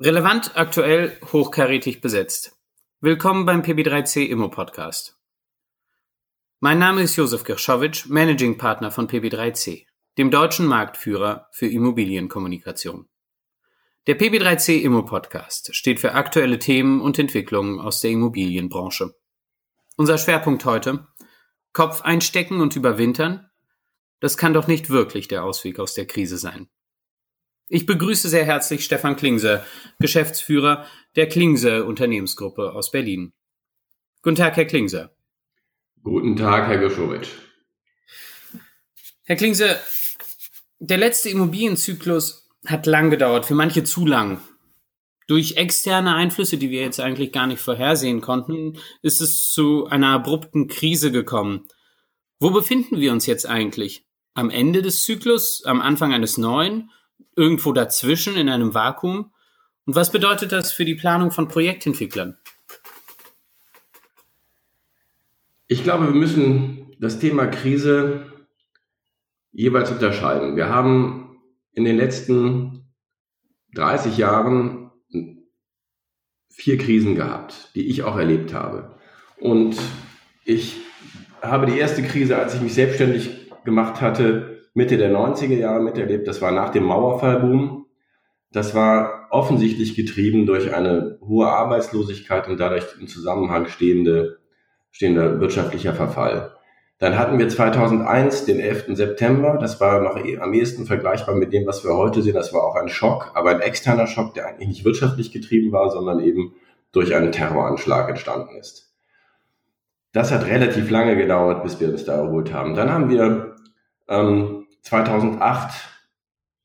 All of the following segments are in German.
Relevant, aktuell, hochkarätig besetzt. Willkommen beim PB3C Immo Podcast. Mein Name ist Josef Gershowitsch, Managing Partner von PB3C, dem deutschen Marktführer für Immobilienkommunikation. Der PB3C Immo Podcast steht für aktuelle Themen und Entwicklungen aus der Immobilienbranche. Unser Schwerpunkt heute Kopf einstecken und überwintern? Das kann doch nicht wirklich der Ausweg aus der Krise sein. Ich begrüße sehr herzlich Stefan Klingse, Geschäftsführer der Klingse Unternehmensgruppe aus Berlin. Guten Tag, Herr Klingse. Guten Tag, Herr Geschowitsch. Herr Klingse, der letzte Immobilienzyklus hat lang gedauert, für manche zu lang. Durch externe Einflüsse, die wir jetzt eigentlich gar nicht vorhersehen konnten, ist es zu einer abrupten Krise gekommen. Wo befinden wir uns jetzt eigentlich? Am Ende des Zyklus, am Anfang eines neuen irgendwo dazwischen in einem Vakuum? Und was bedeutet das für die Planung von Projektentwicklern? Ich glaube, wir müssen das Thema Krise jeweils unterscheiden. Wir haben in den letzten 30 Jahren vier Krisen gehabt, die ich auch erlebt habe. Und ich habe die erste Krise, als ich mich selbstständig gemacht hatte, Mitte der 90er Jahre miterlebt. Das war nach dem Mauerfallboom. Das war offensichtlich getrieben durch eine hohe Arbeitslosigkeit und dadurch im Zusammenhang stehende, stehender wirtschaftlicher Verfall. Dann hatten wir 2001 den 11. September. Das war noch eh am ehesten vergleichbar mit dem, was wir heute sehen. Das war auch ein Schock, aber ein externer Schock, der eigentlich nicht wirtschaftlich getrieben war, sondern eben durch einen Terroranschlag entstanden ist. Das hat relativ lange gedauert, bis wir uns da erholt haben. Dann haben wir ähm, 2008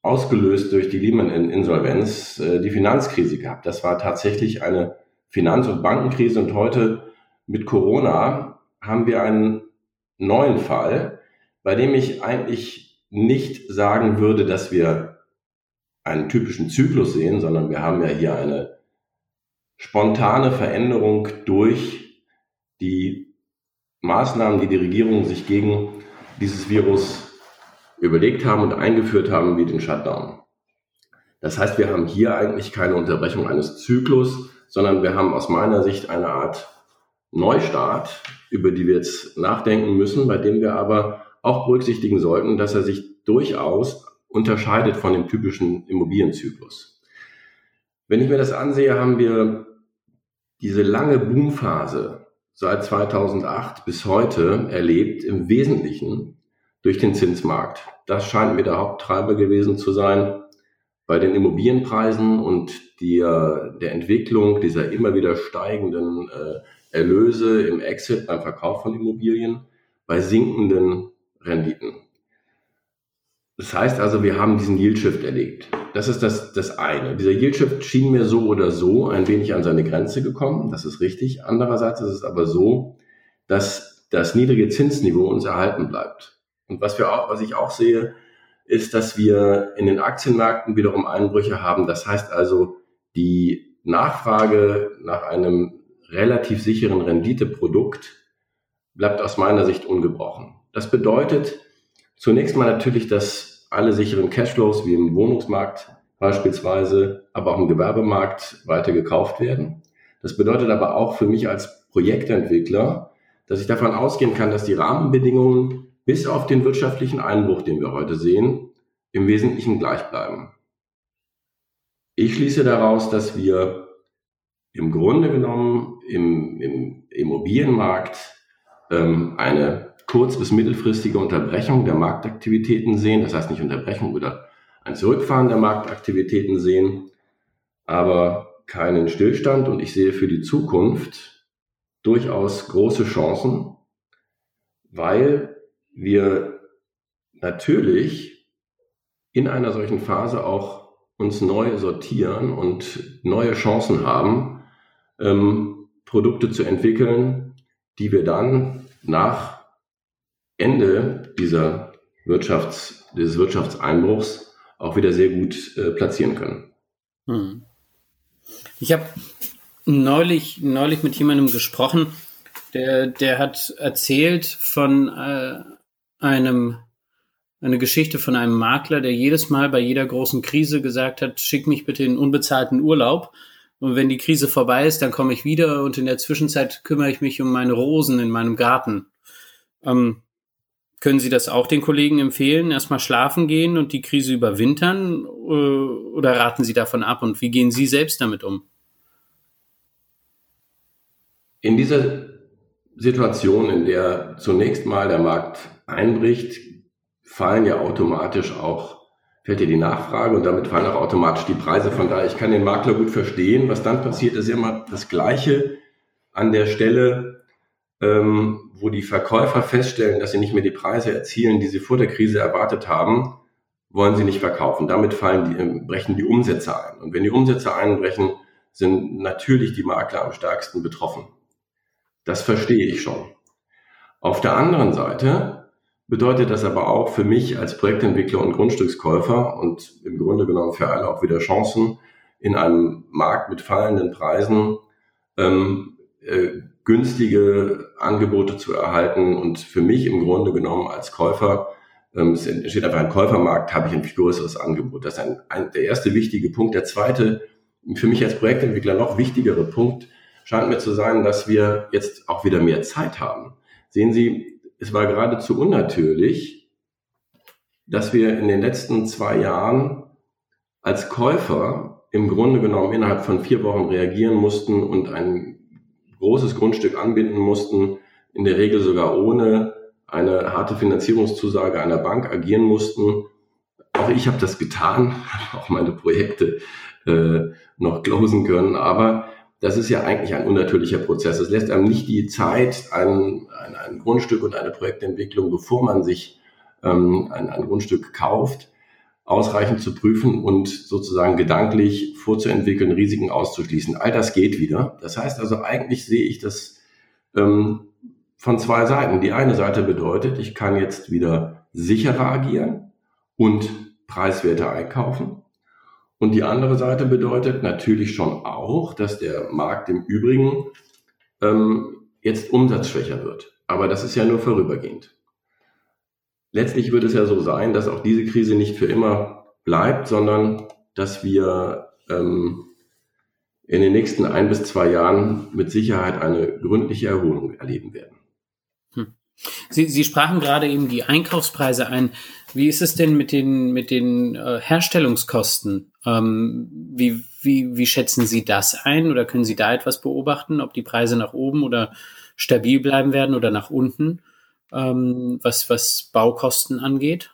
ausgelöst durch die Lehman-Insolvenz äh, die Finanzkrise gehabt. Das war tatsächlich eine Finanz- und Bankenkrise und heute mit Corona haben wir einen neuen Fall, bei dem ich eigentlich nicht sagen würde, dass wir einen typischen Zyklus sehen, sondern wir haben ja hier eine spontane Veränderung durch die Maßnahmen, die die Regierung sich gegen dieses Virus überlegt haben und eingeführt haben wie den Shutdown. Das heißt, wir haben hier eigentlich keine Unterbrechung eines Zyklus, sondern wir haben aus meiner Sicht eine Art Neustart, über die wir jetzt nachdenken müssen, bei dem wir aber auch berücksichtigen sollten, dass er sich durchaus unterscheidet von dem typischen Immobilienzyklus. Wenn ich mir das ansehe, haben wir diese lange Boomphase seit 2008 bis heute erlebt, im Wesentlichen durch den Zinsmarkt. Das scheint mir der Haupttreiber gewesen zu sein bei den Immobilienpreisen und der, der Entwicklung dieser immer wieder steigenden äh, Erlöse im Exit beim Verkauf von Immobilien bei sinkenden Renditen. Das heißt also, wir haben diesen Yield Shift erlebt. Das ist das, das eine. Dieser Yield Shift schien mir so oder so ein wenig an seine Grenze gekommen. Das ist richtig. Andererseits ist es aber so, dass das niedrige Zinsniveau uns erhalten bleibt. Und was wir auch, was ich auch sehe, ist, dass wir in den Aktienmärkten wiederum Einbrüche haben. Das heißt also, die Nachfrage nach einem relativ sicheren Renditeprodukt bleibt aus meiner Sicht ungebrochen. Das bedeutet zunächst mal natürlich, dass alle sicheren Cashflows wie im Wohnungsmarkt beispielsweise, aber auch im Gewerbemarkt weiter gekauft werden. Das bedeutet aber auch für mich als Projektentwickler, dass ich davon ausgehen kann, dass die Rahmenbedingungen bis auf den wirtschaftlichen Einbruch, den wir heute sehen, im Wesentlichen gleich bleiben. Ich schließe daraus, dass wir im Grunde genommen im, im Immobilienmarkt ähm, eine kurz- bis mittelfristige Unterbrechung der Marktaktivitäten sehen. Das heißt nicht Unterbrechung oder ein Zurückfahren der Marktaktivitäten sehen, aber keinen Stillstand. Und ich sehe für die Zukunft durchaus große Chancen, weil wir natürlich in einer solchen Phase auch uns neu sortieren und neue Chancen haben, ähm, Produkte zu entwickeln, die wir dann nach Ende dieser Wirtschafts-, dieses Wirtschaftseinbruchs auch wieder sehr gut äh, platzieren können. Hm. Ich habe neulich, neulich mit jemandem gesprochen, der, der hat erzählt von äh, einem eine Geschichte von einem Makler, der jedes Mal bei jeder großen Krise gesagt hat, schick mich bitte in unbezahlten Urlaub. Und wenn die Krise vorbei ist, dann komme ich wieder und in der Zwischenzeit kümmere ich mich um meine Rosen in meinem Garten. Ähm, können Sie das auch den Kollegen empfehlen? Erstmal schlafen gehen und die Krise überwintern? Äh, oder raten Sie davon ab? Und wie gehen Sie selbst damit um? In dieser Situation, in der zunächst mal der Markt einbricht, fallen ja automatisch auch, fällt ja die Nachfrage und damit fallen auch automatisch die Preise. Von daher, ich kann den Makler gut verstehen. Was dann passiert, ist immer das Gleiche an der Stelle, ähm, wo die Verkäufer feststellen, dass sie nicht mehr die Preise erzielen, die sie vor der Krise erwartet haben, wollen sie nicht verkaufen. Damit fallen die, ähm, brechen die Umsätze ein. Und wenn die Umsätze einbrechen, sind natürlich die Makler am stärksten betroffen. Das verstehe ich schon. Auf der anderen Seite bedeutet das aber auch für mich als Projektentwickler und Grundstückskäufer und im Grunde genommen für alle auch wieder Chancen in einem Markt mit fallenden Preisen ähm, äh, günstige Angebote zu erhalten. Und für mich im Grunde genommen als Käufer, ähm, es entsteht einfach ein Käufermarkt, habe ich ein viel größeres Angebot. Das ist ein, ein, der erste wichtige Punkt. Der zweite, für mich als Projektentwickler noch wichtigere Punkt, scheint mir zu sein, dass wir jetzt auch wieder mehr Zeit haben. Sehen Sie, es war geradezu unnatürlich, dass wir in den letzten zwei Jahren als Käufer im Grunde genommen innerhalb von vier Wochen reagieren mussten und ein großes Grundstück anbinden mussten, in der Regel sogar ohne eine harte Finanzierungszusage einer Bank agieren mussten. Auch ich habe das getan, auch meine Projekte äh, noch closen können, aber das ist ja eigentlich ein unnatürlicher Prozess. Es lässt einem nicht die Zeit, ein, ein, ein Grundstück und eine Projektentwicklung, bevor man sich ähm, ein, ein Grundstück kauft, ausreichend zu prüfen und sozusagen gedanklich vorzuentwickeln, Risiken auszuschließen. All das geht wieder. Das heißt also, eigentlich sehe ich das ähm, von zwei Seiten. Die eine Seite bedeutet, ich kann jetzt wieder sicherer agieren und preiswerter einkaufen. Und die andere Seite bedeutet natürlich schon auch, dass der Markt im Übrigen ähm, jetzt umsatzschwächer wird. Aber das ist ja nur vorübergehend letztlich wird es ja so sein, dass auch diese Krise nicht für immer bleibt, sondern dass wir ähm, in den nächsten ein bis zwei Jahren mit Sicherheit eine gründliche Erholung erleben werden. Hm. Sie, Sie sprachen gerade eben die Einkaufspreise ein. Wie ist es denn mit den, mit den äh, Herstellungskosten? Ähm, wie, wie, wie schätzen Sie das ein oder können Sie da etwas beobachten, ob die Preise nach oben oder stabil bleiben werden oder nach unten? ähm, was, was Baukosten angeht?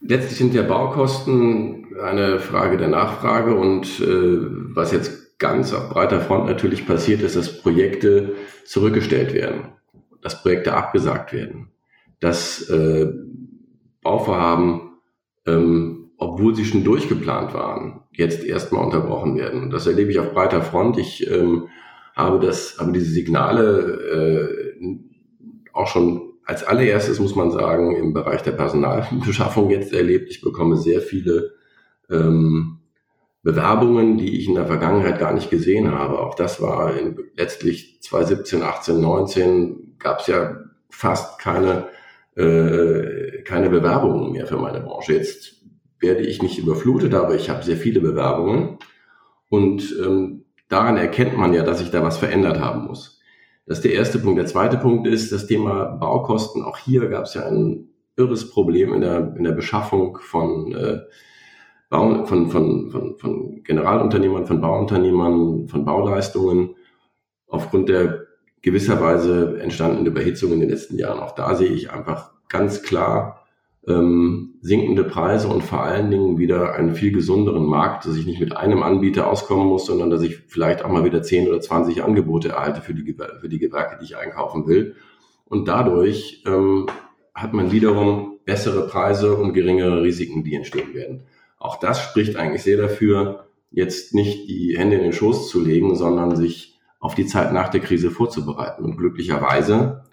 Letztlich sind ja Baukosten eine Frage der Nachfrage und äh, was jetzt ganz auf breiter Front natürlich passiert ist, dass Projekte zurückgestellt werden, dass Projekte abgesagt werden, dass äh, Bauvorhaben, ähm, obwohl sie schon durchgeplant waren, jetzt erstmal unterbrochen werden. Und das erlebe ich auf breiter Front. Ich ähm, habe das, habe diese Signale äh, auch schon als allererstes muss man sagen im Bereich der Personalbeschaffung jetzt erlebt. Ich bekomme sehr viele ähm, Bewerbungen, die ich in der Vergangenheit gar nicht gesehen habe. Auch das war in, letztlich 2017, 18, 19 gab es ja fast keine äh, keine Bewerbungen mehr für meine Branche. Jetzt werde ich nicht überflutet, aber ich habe sehr viele Bewerbungen und ähm, daran erkennt man ja, dass sich da was verändert haben muss. Das ist der erste Punkt. Der zweite Punkt ist das Thema Baukosten. Auch hier gab es ja ein irres Problem in der, in der Beschaffung von, äh, Bau, von, von, von, von Generalunternehmern, von Bauunternehmern, von Bauleistungen aufgrund der gewisserweise entstandenen Überhitzung in den letzten Jahren. Auch da sehe ich einfach ganz klar ähm, sinkende Preise und vor allen Dingen wieder einen viel gesunderen Markt, dass ich nicht mit einem Anbieter auskommen muss, sondern dass ich vielleicht auch mal wieder 10 oder 20 Angebote erhalte für die, für die Gewerke, die ich einkaufen will. Und dadurch ähm, hat man wiederum bessere Preise und geringere Risiken, die entstehen werden. Auch das spricht eigentlich sehr dafür, jetzt nicht die Hände in den Schoß zu legen, sondern sich auf die Zeit nach der Krise vorzubereiten. Und glücklicherweise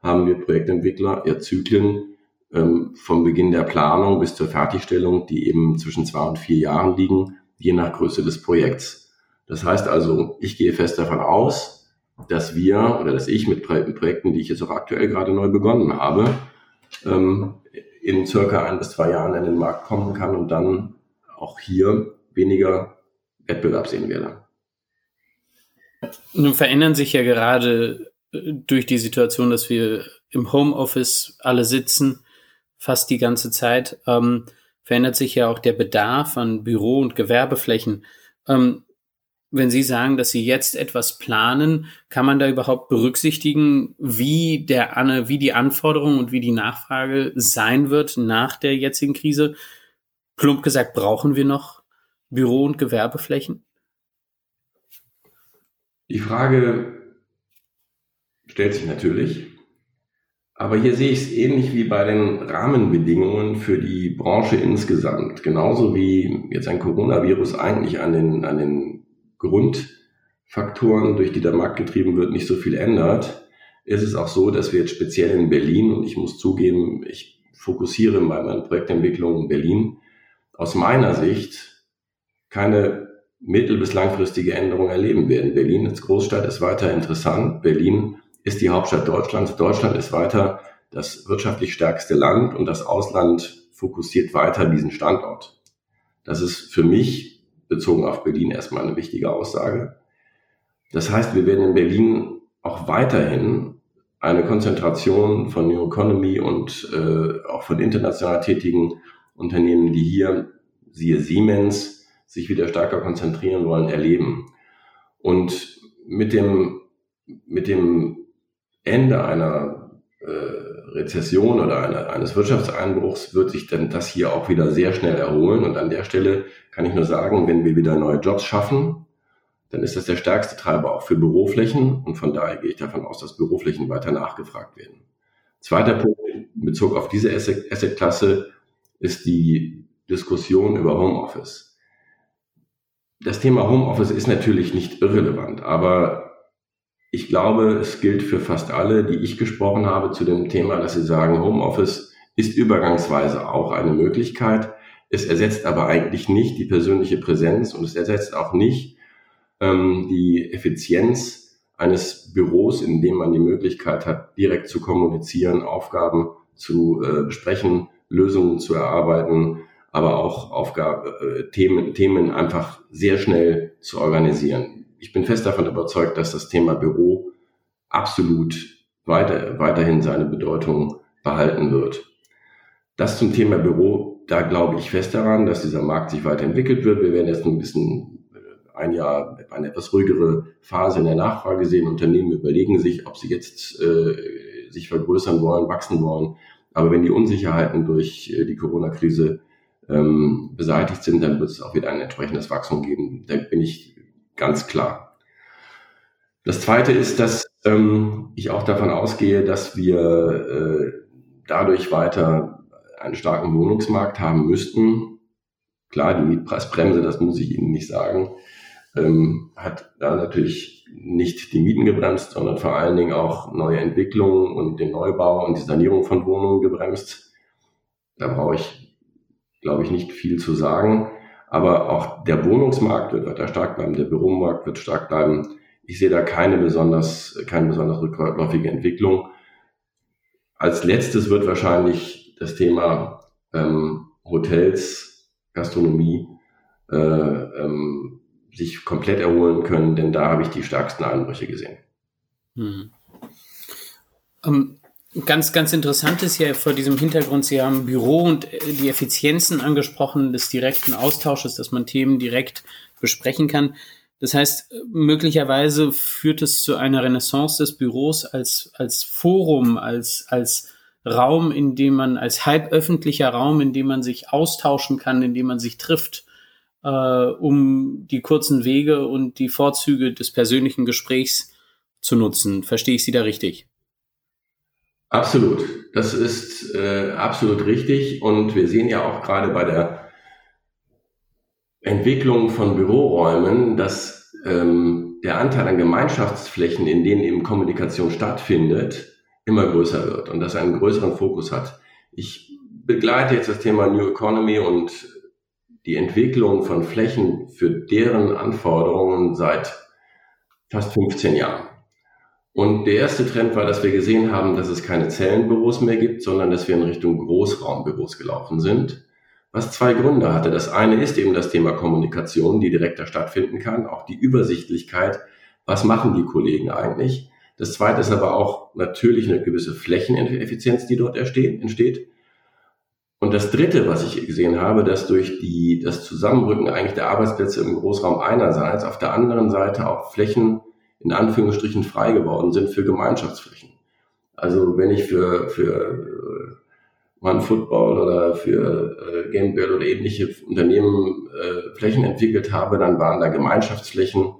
haben wir Projektentwickler ja Zyklen, ähm, vom Beginn der Planung bis zur Fertigstellung, die eben zwischen zwei und vier Jahren liegen, je nach Größe des Projekts. Das heißt also, ich gehe fest davon aus, dass wir oder dass ich mit Projekten, die ich jetzt auch aktuell gerade neu begonnen habe, ähm, in circa ein bis zwei Jahren in den Markt kommen kann und dann auch hier weniger Wettbewerb sehen werde. Nun verändern sich ja gerade äh, durch die Situation, dass wir im Homeoffice alle sitzen, fast die ganze Zeit, ähm, verändert sich ja auch der Bedarf an Büro- und Gewerbeflächen. Ähm, wenn Sie sagen, dass Sie jetzt etwas planen, kann man da überhaupt berücksichtigen, wie der wie die Anforderung und wie die Nachfrage sein wird nach der jetzigen Krise? Plump gesagt, brauchen wir noch Büro- und Gewerbeflächen? Die Frage stellt sich natürlich. Aber hier sehe ich es ähnlich wie bei den Rahmenbedingungen für die Branche insgesamt. Genauso wie jetzt ein Coronavirus eigentlich an den, an den Grundfaktoren, durch die der Markt getrieben wird, nicht so viel ändert, ist es auch so, dass wir jetzt speziell in Berlin, und ich muss zugeben, ich fokussiere bei meiner Projektentwicklung in Berlin, aus meiner Sicht keine mittel- bis langfristige Änderung erleben werden. Berlin als Großstadt ist weiter interessant. Berlin ist die Hauptstadt Deutschlands. Deutschland ist weiter das wirtschaftlich stärkste Land und das Ausland fokussiert weiter diesen Standort. Das ist für mich bezogen auf Berlin erstmal eine wichtige Aussage. Das heißt, wir werden in Berlin auch weiterhin eine Konzentration von New Economy und äh, auch von international tätigen Unternehmen, die hier, siehe Siemens, sich wieder stärker konzentrieren wollen, erleben. Und mit dem, mit dem Ende einer äh, Rezession oder eine, eines Wirtschaftseinbruchs wird sich dann das hier auch wieder sehr schnell erholen. Und an der Stelle kann ich nur sagen, wenn wir wieder neue Jobs schaffen, dann ist das der stärkste Treiber auch für Büroflächen. Und von daher gehe ich davon aus, dass Büroflächen weiter nachgefragt werden. Zweiter Punkt in Bezug auf diese Asset-Klasse ist die Diskussion über Homeoffice. Das Thema Homeoffice ist natürlich nicht irrelevant, aber ich glaube, es gilt für fast alle, die ich gesprochen habe zu dem Thema, dass sie sagen, Homeoffice ist übergangsweise auch eine Möglichkeit. Es ersetzt aber eigentlich nicht die persönliche Präsenz und es ersetzt auch nicht ähm, die Effizienz eines Büros, in dem man die Möglichkeit hat, direkt zu kommunizieren, Aufgaben zu äh, besprechen, Lösungen zu erarbeiten, aber auch Aufgaben, äh, Themen, Themen einfach sehr schnell zu organisieren ich bin fest davon überzeugt, dass das Thema Büro absolut weiter, weiterhin seine Bedeutung behalten wird. Das zum Thema Büro, da glaube ich fest daran, dass dieser Markt sich weiterentwickelt wird. Wir werden jetzt ein bisschen äh, ein Jahr eine etwas ruhigere Phase in der Nachfrage sehen. Unternehmen überlegen sich, ob sie jetzt äh, sich vergrößern wollen, wachsen wollen. Aber wenn die Unsicherheiten durch äh, die Corona-Krise ähm, beseitigt sind, dann wird es auch wieder ein entsprechendes Wachstum geben. Da bin ich ganz klar. Das Zweite ist, dass ähm, ich auch davon ausgehe, dass wir äh, dadurch weiter einen starken Wohnungsmarkt haben müssten. Klar, die Mietpreisbremse, das muss ich Ihnen nicht sagen, ähm, hat da natürlich nicht die Mieten gebremst, sondern vor allen Dingen auch neue Entwicklungen und den Neubau und die Sanierung von Wohnungen gebremst. Da brauche ich, glaube ich, nicht viel zu sagen. Aber auch der Wohnungsmarkt wird weiter stark bleiben, der Büromarkt wird stark bleiben. Ich sehe da keine besonders, keine besonders rückläufige Entwicklung. Als letztes wird wahrscheinlich das Thema ähm, Hotels, Gastronomie äh, ähm, sich komplett erholen können, denn da habe ich die stärksten Einbrüche gesehen. Hm. Ähm, Ganz, ganz interessant ist ja vor diesem Hintergrund, Sie haben Büro und äh, die Effizienzen angesprochen des direkten Austausches, dass man Themen direkt besprechen kann. Das heißt, möglicherweise führt es zu einer Renaissance des Büros als, als Forum, als, als Raum, in dem man, als halböffentlicher Raum, in dem man sich austauschen kann, in dem man sich trifft, äh, um die kurzen Wege und die Vorzüge des persönlichen Gesprächs zu nutzen. Verstehe ich Sie da richtig? Absolut, das ist äh, absolut richtig und wir sehen ja auch gerade bei der Entwicklung von Büroräumen, dass ähm, der Anteil an Gemeinschaftsflächen, in denen eben Kommunikation stattfindet, immer größer wird und dass er einen größeren Fokus hat. Ich begleite jetzt das Thema New Economy und die Entwicklung von Flächen für deren Anforderungen seit fast 15 Jahren. Und der erste Trend war, dass wir gesehen haben, dass es keine Zellenbüros mehr gibt, sondern dass wir in Richtung Großraumbüros gelaufen sind. Was zwei Gründe hatte. Das eine ist eben das Thema Kommunikation, die direkter stattfinden kann, auch die Übersichtlichkeit. Was machen die Kollegen eigentlich? Das zweite ist aber auch natürlich eine gewisse Flächeneffizienz, die dort entsteht. Und das dritte, was ich gesehen habe, dass durch die, das Zusammenrücken eigentlich der Arbeitsplätze im Großraum einerseits, auf der anderen Seite auch Flächen in Anführungsstrichen frei geworden sind für Gemeinschaftsflächen. Also wenn ich für, für äh, One Football oder für äh, Gamebird oder ähnliche Unternehmen äh, Flächen entwickelt habe, dann waren da Gemeinschaftsflächen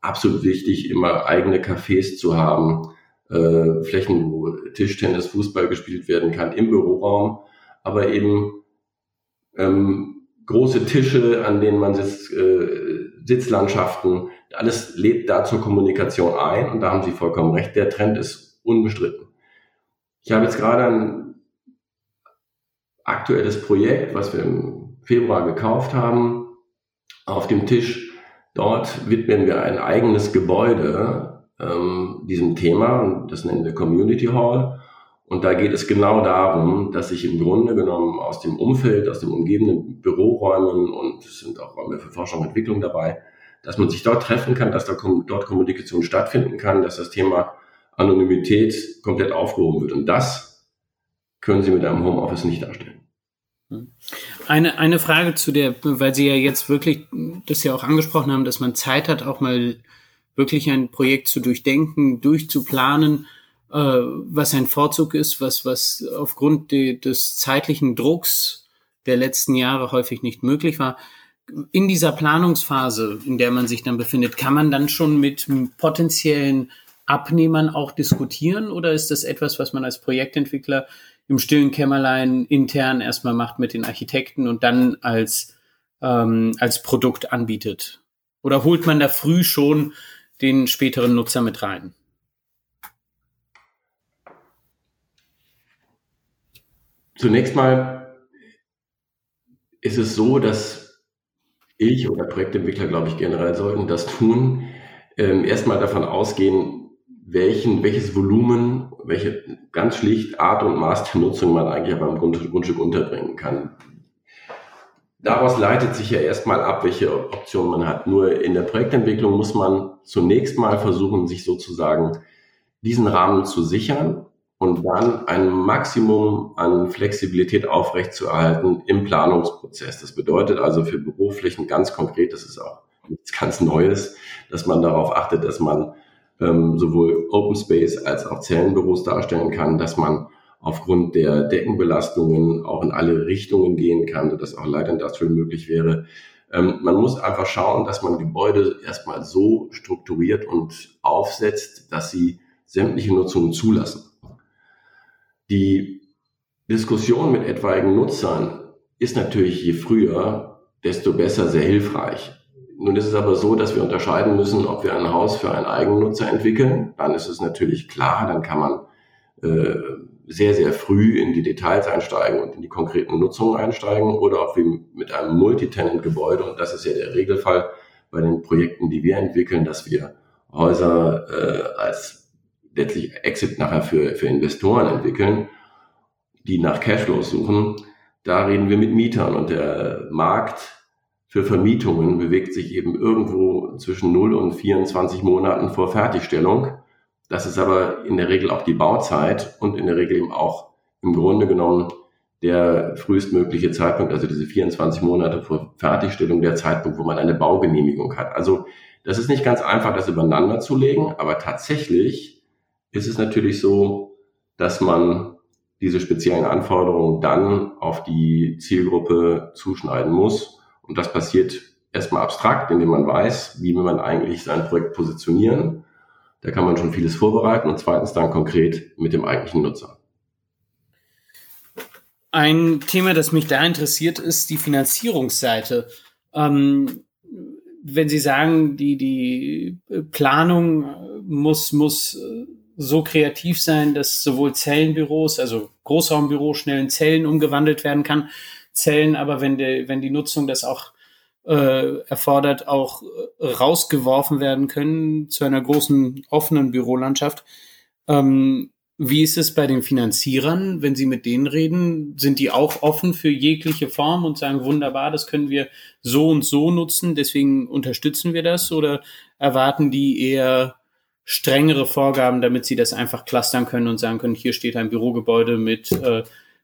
absolut wichtig, immer eigene Cafés zu haben, äh, Flächen, wo Tischtennis, Fußball gespielt werden kann im Büroraum, aber eben ähm, große Tische, an denen man sitzt, äh, Sitzlandschaften, alles lädt da zur Kommunikation ein und da haben Sie vollkommen recht, der Trend ist unbestritten. Ich habe jetzt gerade ein aktuelles Projekt, was wir im Februar gekauft haben, auf dem Tisch. Dort widmen wir ein eigenes Gebäude ähm, diesem Thema und das nennen wir Community Hall. Und da geht es genau darum, dass sich im Grunde genommen aus dem Umfeld, aus den umgebenden Büroräumen und es sind auch Räume für Forschung und Entwicklung dabei, dass man sich dort treffen kann, dass da dort Kommunikation stattfinden kann, dass das Thema Anonymität komplett aufgehoben wird. Und das können Sie mit einem Homeoffice nicht darstellen. Eine, eine Frage zu der, weil Sie ja jetzt wirklich das ja auch angesprochen haben, dass man Zeit hat, auch mal wirklich ein Projekt zu durchdenken, durchzuplanen, äh, was ein Vorzug ist, was, was aufgrund de, des zeitlichen Drucks der letzten Jahre häufig nicht möglich war in dieser Planungsphase, in der man sich dann befindet, kann man dann schon mit potenziellen Abnehmern auch diskutieren oder ist das etwas, was man als Projektentwickler im stillen Kämmerlein intern erstmal macht mit den Architekten und dann als, ähm, als Produkt anbietet? Oder holt man da früh schon den späteren Nutzer mit rein? Zunächst mal ist es so, dass ich oder Projektentwickler, glaube ich, generell sollten das tun, ähm, erstmal davon ausgehen, welchen, welches Volumen, welche ganz schlicht Art und Maß der Nutzung man eigentlich beim Grund, Grundstück unterbringen kann. Daraus leitet sich ja erstmal ab, welche Optionen man hat. Nur in der Projektentwicklung muss man zunächst mal versuchen, sich sozusagen diesen Rahmen zu sichern und dann ein Maximum an Flexibilität aufrechtzuerhalten im Planungsprozess. Das bedeutet also für Büroflächen ganz konkret, das ist auch nichts ganz Neues, dass man darauf achtet, dass man ähm, sowohl Open Space als auch Zellenbüros darstellen kann, dass man aufgrund der Deckenbelastungen auch in alle Richtungen gehen kann, sodass auch Light Industrial möglich wäre. Ähm, man muss einfach schauen, dass man Gebäude erstmal so strukturiert und aufsetzt, dass sie sämtliche Nutzungen zulassen. Die Diskussion mit etwaigen Nutzern ist natürlich je früher, desto besser sehr hilfreich. Nun ist es aber so, dass wir unterscheiden müssen, ob wir ein Haus für einen Eigennutzer entwickeln. Dann ist es natürlich klar, dann kann man äh, sehr, sehr früh in die Details einsteigen und in die konkreten Nutzungen einsteigen oder ob wir mit einem Multitenant-Gebäude, und das ist ja der Regelfall bei den Projekten, die wir entwickeln, dass wir Häuser äh, als letztlich Exit nachher für, für Investoren entwickeln, die nach Cashflows suchen, da reden wir mit Mietern und der Markt für Vermietungen bewegt sich eben irgendwo zwischen 0 und 24 Monaten vor Fertigstellung. Das ist aber in der Regel auch die Bauzeit und in der Regel eben auch im Grunde genommen der frühestmögliche Zeitpunkt, also diese 24 Monate vor Fertigstellung, der Zeitpunkt, wo man eine Baugenehmigung hat. Also das ist nicht ganz einfach, das übereinander zu legen, aber tatsächlich ist es natürlich so, dass man diese speziellen Anforderungen dann auf die Zielgruppe zuschneiden muss. Und das passiert erstmal abstrakt, indem man weiß, wie will man eigentlich sein Projekt positionieren. Da kann man schon vieles vorbereiten und zweitens dann konkret mit dem eigentlichen Nutzer. Ein Thema, das mich da interessiert, ist die Finanzierungsseite. Ähm, wenn Sie sagen, die, die Planung muss, muss so kreativ sein, dass sowohl Zellenbüros, also Großraumbüro schnell in Zellen umgewandelt werden kann. Zellen, aber wenn, die, wenn die Nutzung das auch äh, erfordert, auch äh, rausgeworfen werden können zu einer großen offenen Bürolandschaft. Ähm, wie ist es bei den Finanzierern, wenn Sie mit denen reden? Sind die auch offen für jegliche Form und sagen, wunderbar, das können wir so und so nutzen, deswegen unterstützen wir das? Oder erwarten die eher strengere Vorgaben, damit sie das einfach clustern können und sagen können, hier steht ein Bürogebäude mit äh,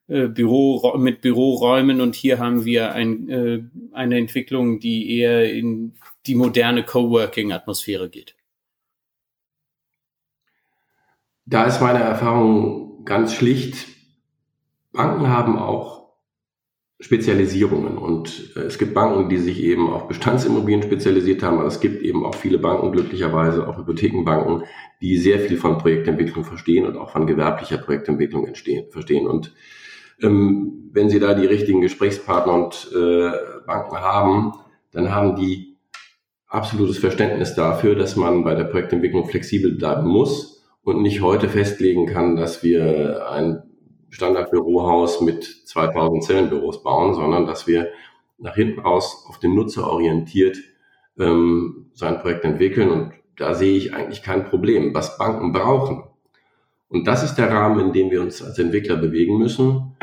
äh Büro mit Büroräumen und hier haben wir ein, äh, eine Entwicklung, die eher in die moderne Coworking-Atmosphäre geht. Da ist meine Erfahrung ganz schlicht. Banken haben auch Spezialisierungen und äh, es gibt Banken, die sich eben auf Bestandsimmobilien spezialisiert haben, aber es gibt eben auch viele Banken, glücklicherweise auch Hypothekenbanken, die sehr viel von Projektentwicklung verstehen und auch von gewerblicher Projektentwicklung entstehen, verstehen. Und ähm, wenn Sie da die richtigen Gesprächspartner und äh, Banken haben, dann haben die absolutes Verständnis dafür, dass man bei der Projektentwicklung flexibel bleiben muss und nicht heute festlegen kann, dass wir ein Standardbürohaus mit 2000 Zellenbüros bauen, sondern dass wir nach hinten raus auf den Nutzer orientiert ähm, sein Projekt entwickeln. Und da sehe ich eigentlich kein Problem. Was Banken brauchen, und das ist der Rahmen, in dem wir uns als Entwickler bewegen müssen,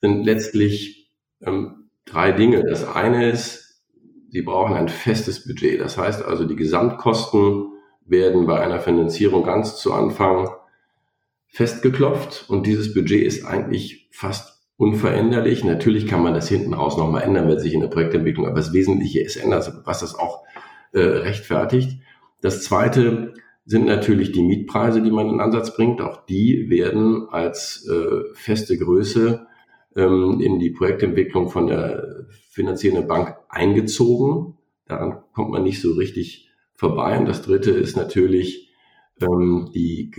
sind letztlich ähm, drei Dinge. Das eine ist, sie brauchen ein festes Budget. Das heißt also, die Gesamtkosten werden bei einer Finanzierung ganz zu Anfang festgeklopft und dieses Budget ist eigentlich fast unveränderlich. Natürlich kann man das hinten raus nochmal ändern, wenn sich in der Projektentwicklung, aber das Wesentliche ist ändert, was das auch äh, rechtfertigt. Das zweite sind natürlich die Mietpreise, die man in Ansatz bringt. Auch die werden als äh, feste Größe ähm, in die Projektentwicklung von der finanzierenden Bank eingezogen. Daran kommt man nicht so richtig vorbei. Und das Dritte ist natürlich ähm, die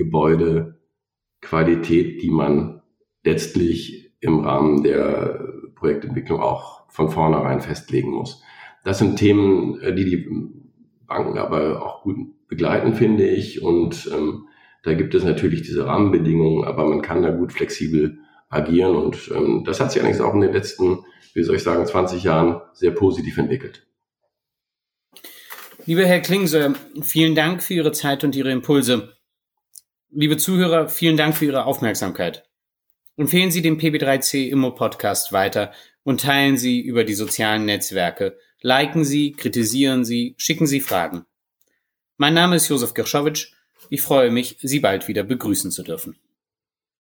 Gebäudequalität, die man letztlich im Rahmen der Projektentwicklung auch von vornherein festlegen muss. Das sind Themen, äh, die die Banken aber auch gut begleiten, finde ich. Und ähm, da gibt es natürlich diese Rahmenbedingungen, aber man kann da gut flexibel agieren. Und ähm, das hat sich allerdings auch in den letzten, wie soll ich sagen, 20 Jahren sehr positiv entwickelt. Lieber Herr Klingse, vielen Dank für Ihre Zeit und Ihre Impulse. Liebe Zuhörer, vielen Dank für Ihre Aufmerksamkeit. Empfehlen Sie den PB3C Immo Podcast weiter und teilen Sie über die sozialen Netzwerke. Liken Sie, kritisieren Sie, schicken Sie Fragen. Mein Name ist Josef Gershowitsch. Ich freue mich, Sie bald wieder begrüßen zu dürfen.